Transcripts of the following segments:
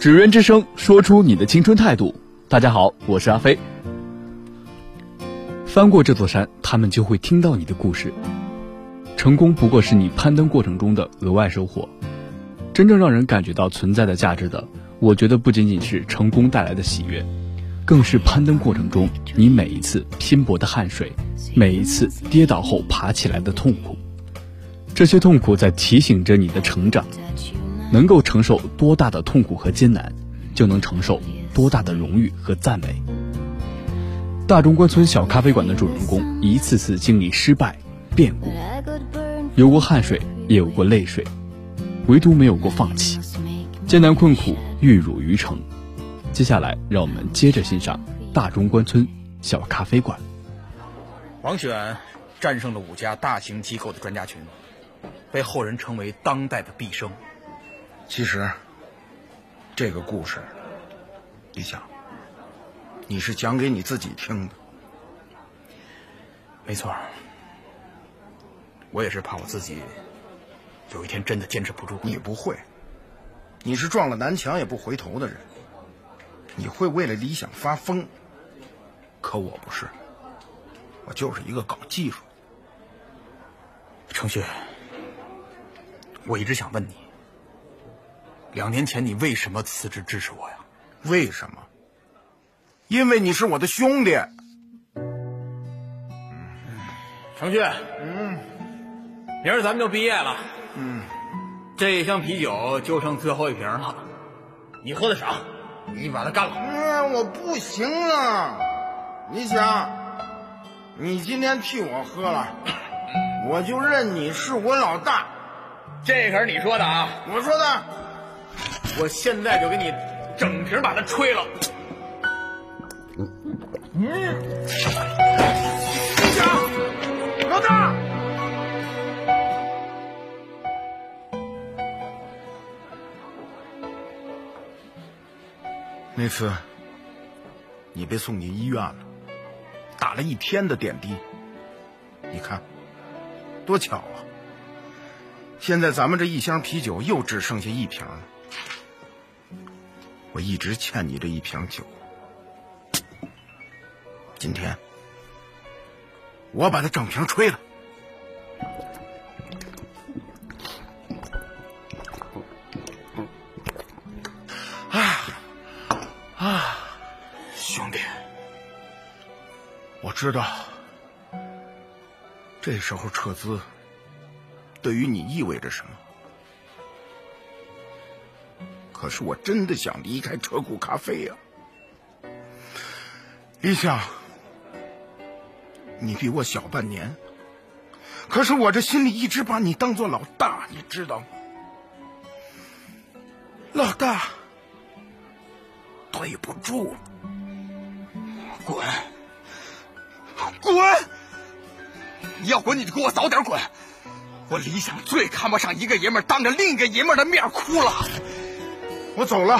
纸鸢之声，说出你的青春态度。大家好，我是阿飞。翻过这座山，他们就会听到你的故事。成功不过是你攀登过程中的额外收获。真正让人感觉到存在的价值的，我觉得不仅仅是成功带来的喜悦，更是攀登过程中你每一次拼搏的汗水，每一次跌倒后爬起来的痛苦。这些痛苦在提醒着你的成长。能够承受多大的痛苦和艰难，就能承受多大的荣誉和赞美。大中关村小咖啡馆的主人公一次次经历失败、变故，有过汗水，也有过泪水，唯独没有过放弃。艰难困苦，玉汝于成。接下来，让我们接着欣赏大中关村小咖啡馆。王选战胜了五家大型机构的专家群，被后人称为当代的毕生。其实，这个故事，你想，你是讲给你自己听的。没错，我也是怕我自己有一天真的坚持不住。你不会，你是撞了南墙也不回头的人。你会为了理想发疯，可我不是，我就是一个搞技术。程旭，我一直想问你。两年前你为什么辞职支持我呀？为什么？因为你是我的兄弟。程旭，嗯，明儿咱们就毕业了，嗯，这一箱啤酒就剩最后一瓶了，你喝的少，你把它干了。嗯，我不行啊！你想，你今天替我喝了，我就认你是我老大。这可是你说的啊！我说的。我现在就给你整瓶把它吹了。嗯，李想，老大，那次你被送进医院了，打了一天的点滴。你看，多巧啊！现在咱们这一箱啤酒又只剩下一瓶了。我一直欠你这一瓶酒，今天我把它整瓶吹了。啊啊，兄弟，我知道这时候撤资对于你意味着什么。可是我真的想离开车库咖啡呀，李想，你比我小半年，可是我这心里一直把你当做老大，你知道吗？老大，对不住，滚，滚！你要滚你就给我早点滚！我李想最看不上一个爷们当着另一个爷们的面哭了。我走了，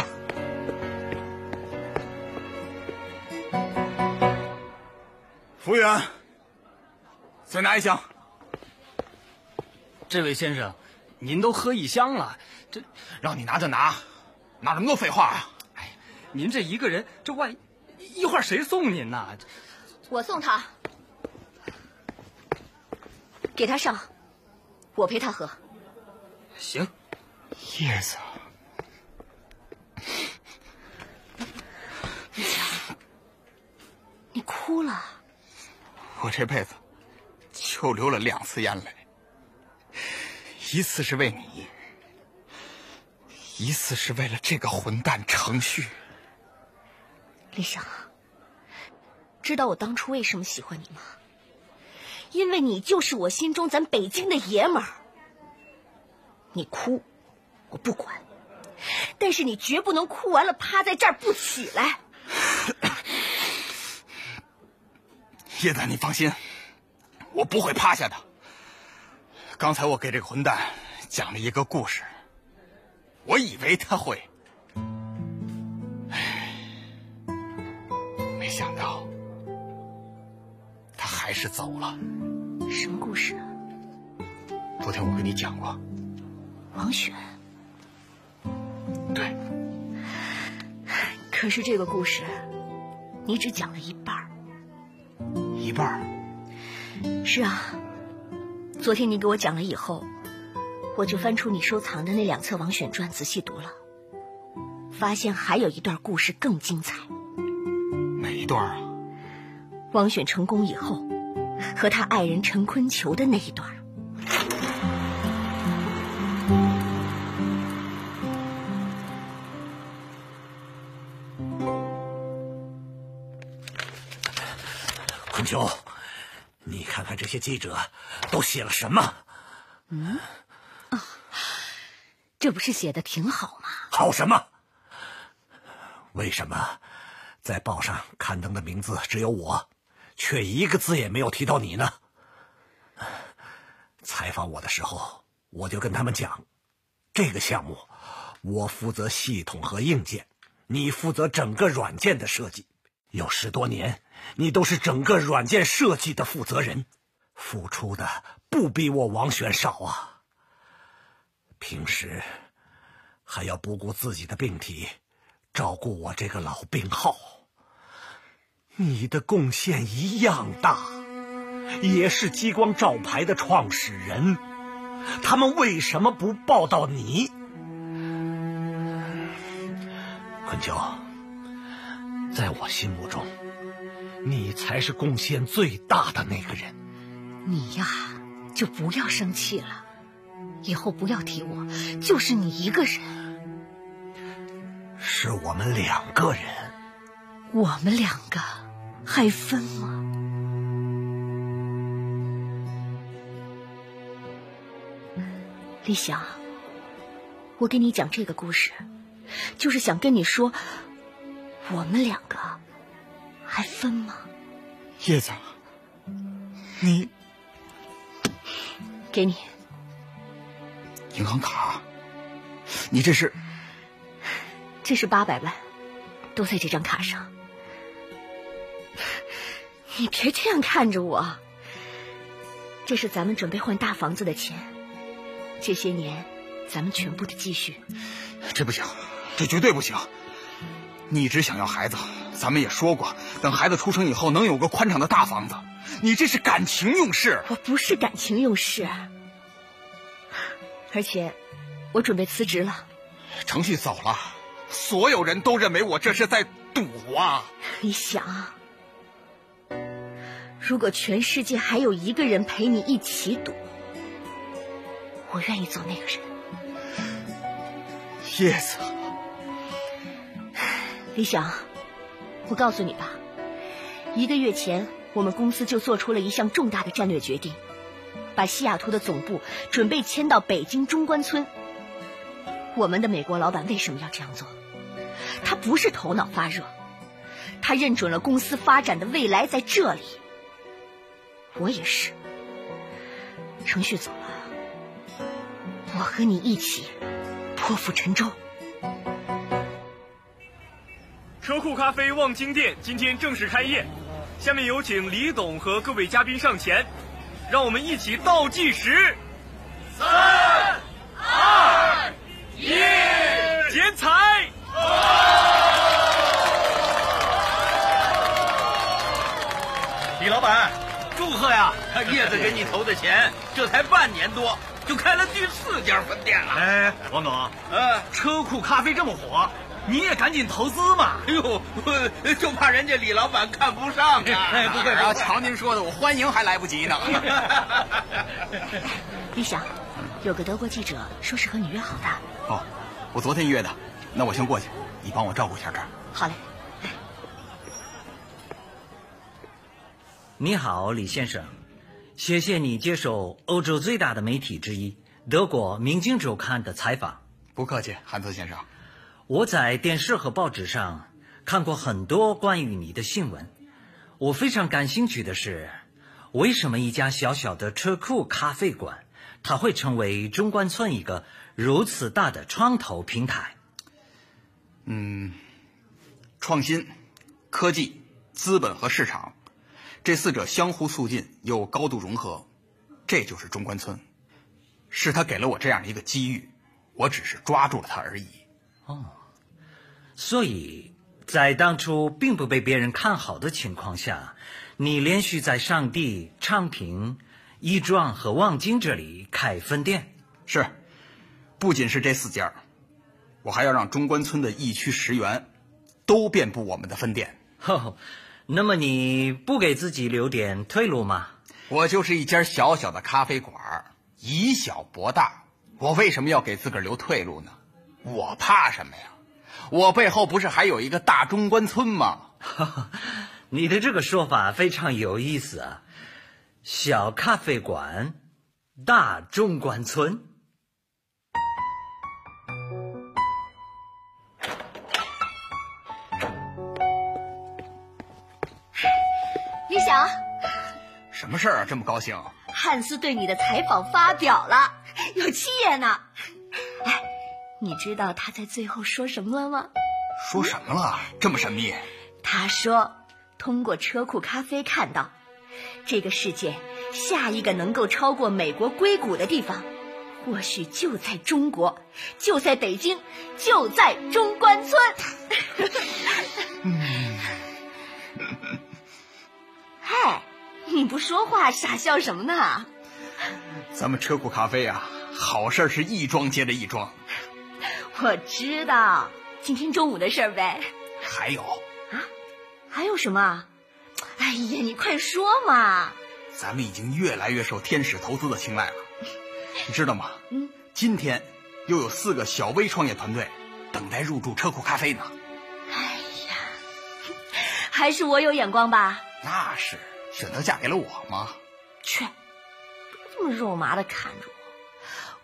服务员，再拿一箱。这位先生，您都喝一箱了，这让你拿就拿，哪那么多废话啊？哎，您这一个人，这万一一会儿谁送您呢？我送他，给他上，我陪他喝。行，叶子。你哭了，我这辈子就流了两次眼泪，一次是为你，一次是为了这个混蛋程旭。李想，知道我当初为什么喜欢你吗？因为你就是我心中咱北京的爷们儿。你哭，我不管，但是你绝不能哭完了趴在这儿不起来。叶子，你放心，我不会趴下的。刚才我给这个混蛋讲了一个故事，我以为他会，没想到他还是走了。什么故事？昨天我跟你讲过，王选。对，可是这个故事，你只讲了一半儿。一半儿。是啊，昨天你给我讲了以后，我就翻出你收藏的那两册《王选传》仔细读了，发现还有一段故事更精彩。哪一段啊？王选成功以后，和他爱人陈坤求的那一段。坤秋，你看看这些记者都写了什么？嗯，啊，这不是写的挺好吗？好什么？为什么在报上刊登的名字只有我，却一个字也没有提到你呢？采访我的时候，我就跟他们讲，这个项目我负责系统和硬件，你负责整个软件的设计。有十多年，你都是整个软件设计的负责人，付出的不比我王选少啊。平时还要不顾自己的病体，照顾我这个老病号。你的贡献一样大，也是激光照排的创始人，他们为什么不报道你？坤秋。在我心目中，你才是贡献最大的那个人。你呀，就不要生气了，以后不要提我，就是你一个人。是我们两个人。我们两个还分吗？李想，我给你讲这个故事，就是想跟你说。我们两个还分吗？叶子，你给你银行卡，你这是？这是八百万，都在这张卡上。你别这样看着我，这是咱们准备换大房子的钱，这些年咱们全部的积蓄。这不行，这绝对不行。你一直想要孩子，咱们也说过，等孩子出生以后能有个宽敞的大房子。你这是感情用事。我不是感情用事，而且我准备辞职了。程旭走了，所有人都认为我这是在赌啊！你想，如果全世界还有一个人陪你一起赌，我愿意做那个人。叶子。李想，我告诉你吧，一个月前，我们公司就做出了一项重大的战略决定，把西雅图的总部准备迁到北京中关村。我们的美国老板为什么要这样做？他不是头脑发热，他认准了公司发展的未来在这里。我也是。程旭走了，我和你一起破釜沉舟。车库咖啡望京店今天正式开业，下面有请李董和各位嘉宾上前，让我们一起倒计时：三、二、一，剪彩！李老板，祝贺呀！叶子给你投的钱，这才半年多，就开了第四家分店了。哎，王总，呃，车库咖啡这么火。你也赶紧投资嘛！哎呦，就怕人家李老板看不上啊！哎，不会啊，瞧您说的，我欢迎还来不及呢。李想，有个德国记者说是和你约好的。哦，我昨天约的，那我先过去，你帮我照顾一下这儿。好嘞。你好，李先生，谢谢你接受欧洲最大的媒体之一德国《明镜周刊》的采访。不客气，汉泽先生。我在电视和报纸上看过很多关于你的新闻，我非常感兴趣的是，为什么一家小小的车库咖啡馆，它会成为中关村一个如此大的创投平台？嗯，创新、科技、资本和市场，这四者相互促进又高度融合，这就是中关村。是他给了我这样一个机遇，我只是抓住了它而已。哦。所以，在当初并不被别人看好的情况下，你连续在上地、昌平、义庄和望京这里开分店。是，不仅是这四家，我还要让中关村的一区十元都遍布我们的分店。呵呵，那么你不给自己留点退路吗？我就是一家小小的咖啡馆，以小博大，我为什么要给自个儿留退路呢？我怕什么呀？我背后不是还有一个大中关村吗？你的这个说法非常有意思啊！小咖啡馆，大中关村。李想，什么事儿啊？这么高兴？汉斯对你的采访发表了，有七页呢。哎，你知道他在最后说什么了吗？说什么了？这么神秘？他说，通过车库咖啡看到，这个世界下一个能够超过美国硅谷的地方，或许就在中国，就在北京，就在中关村。嗨，你不说话，傻笑什么呢？咱们车库咖啡啊，好事是一桩接着一桩。我知道，今天中午的事儿呗。还有啊？还有什么？哎呀，你快说嘛！咱们已经越来越受天使投资的青睐了，你知道吗？嗯。今天又有四个小微创业团队等待入驻车库咖啡呢。哎呀，还是我有眼光吧。那是，选择嫁给了我吗？去，别这么肉麻的看着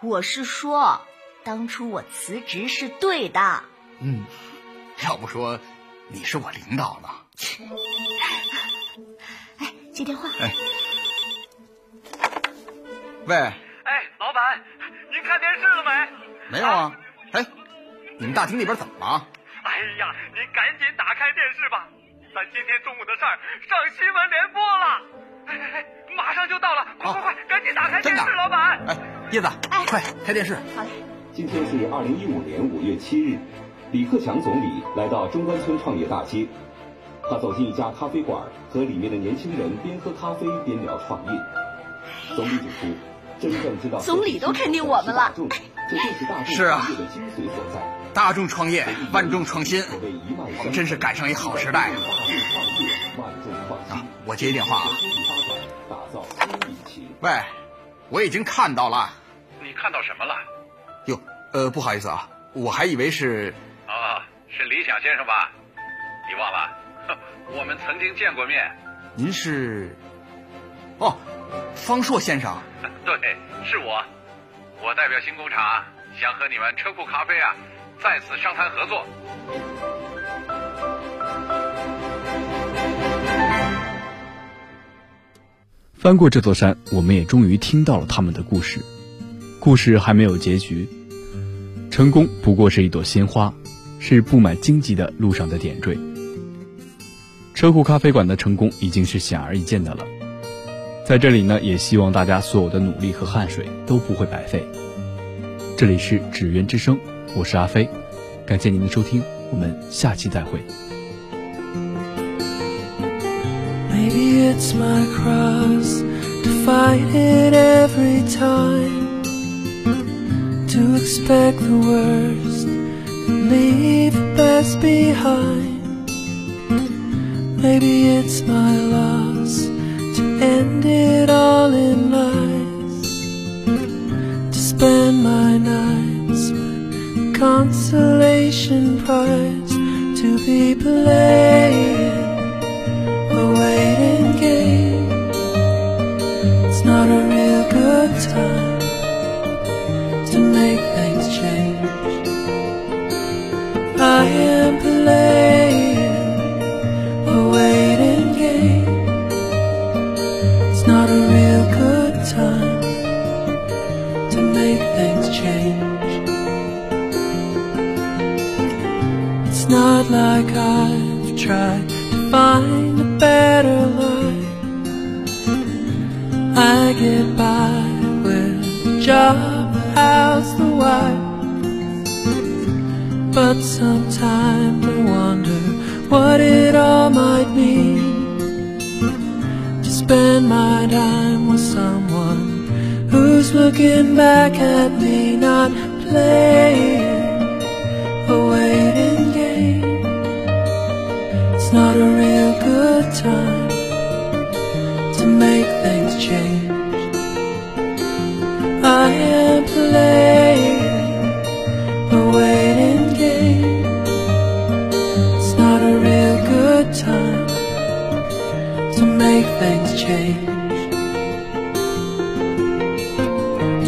我。我是说，当初我辞职是对的。嗯，要不说你是我领导呢。哎，接电话。哎，喂。哎，老板，您看电视了没？没有啊。哎，你们大厅那边怎么了？哎呀，您赶紧打开电视吧。咱今天中午的事儿上新闻联播了，哎哎哎，马上就到了，快快快，赶紧打开电视，老板！哎，叶子，快开电视！好嘞。今天是二零一五年五月七日，李克强总理来到中关村创业大街，他走进一家咖啡馆，和里面的年轻人边喝咖啡边聊创业。总理指出，真正知道总理都肯定我们了，这就是大众是啊，的精髓所在。大众创业，万众创新，我们真是赶上一好时代啊！啊，我接电话啊。喂，我已经看到了。你看到什么了？哟，呃，不好意思啊，我还以为是……啊，是李想先生吧？你忘了？我们曾经见过面。您是？哦，方硕先生。对，是我。我代表新工厂，想和你们车库咖啡啊。再次商谈合作。翻过这座山，我们也终于听到了他们的故事。故事还没有结局，成功不过是一朵鲜花，是布满荆棘的路上的点缀。车库咖啡馆的成功已经是显而易见的了。在这里呢，也希望大家所有的努力和汗水都不会白费。这里是纸鸢之声。我是阿飞，感谢您的收听，我们下期再会。Maybe it's my cross to fight it every time. To expect the worst and leave the best behind. Maybe it's my loss to end it all in lies. To spend my nights with consolation prize to be playing I wonder what it all might mean to spend my time with someone who's looking back at me, not playing a waiting game. It's not a real good time to make things change. I am playing things change.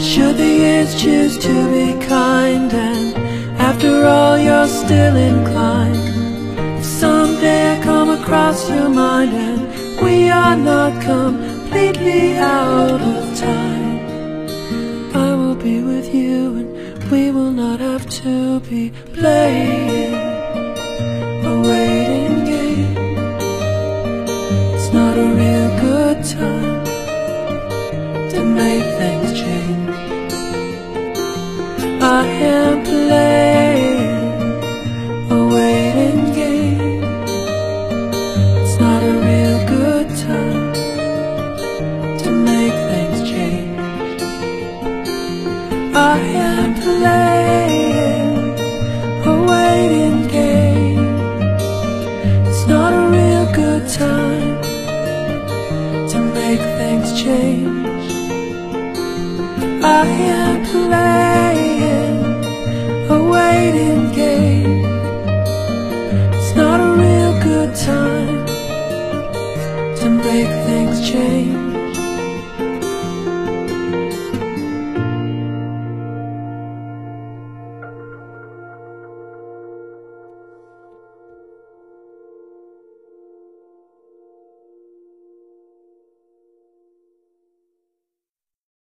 Should the years choose to be kind and after all you're still inclined If someday I come across your mind and we are not completely out of time I will be with you and we will not have to be playing a real good time to make things change. I am playing things change. I am playing a waiting game.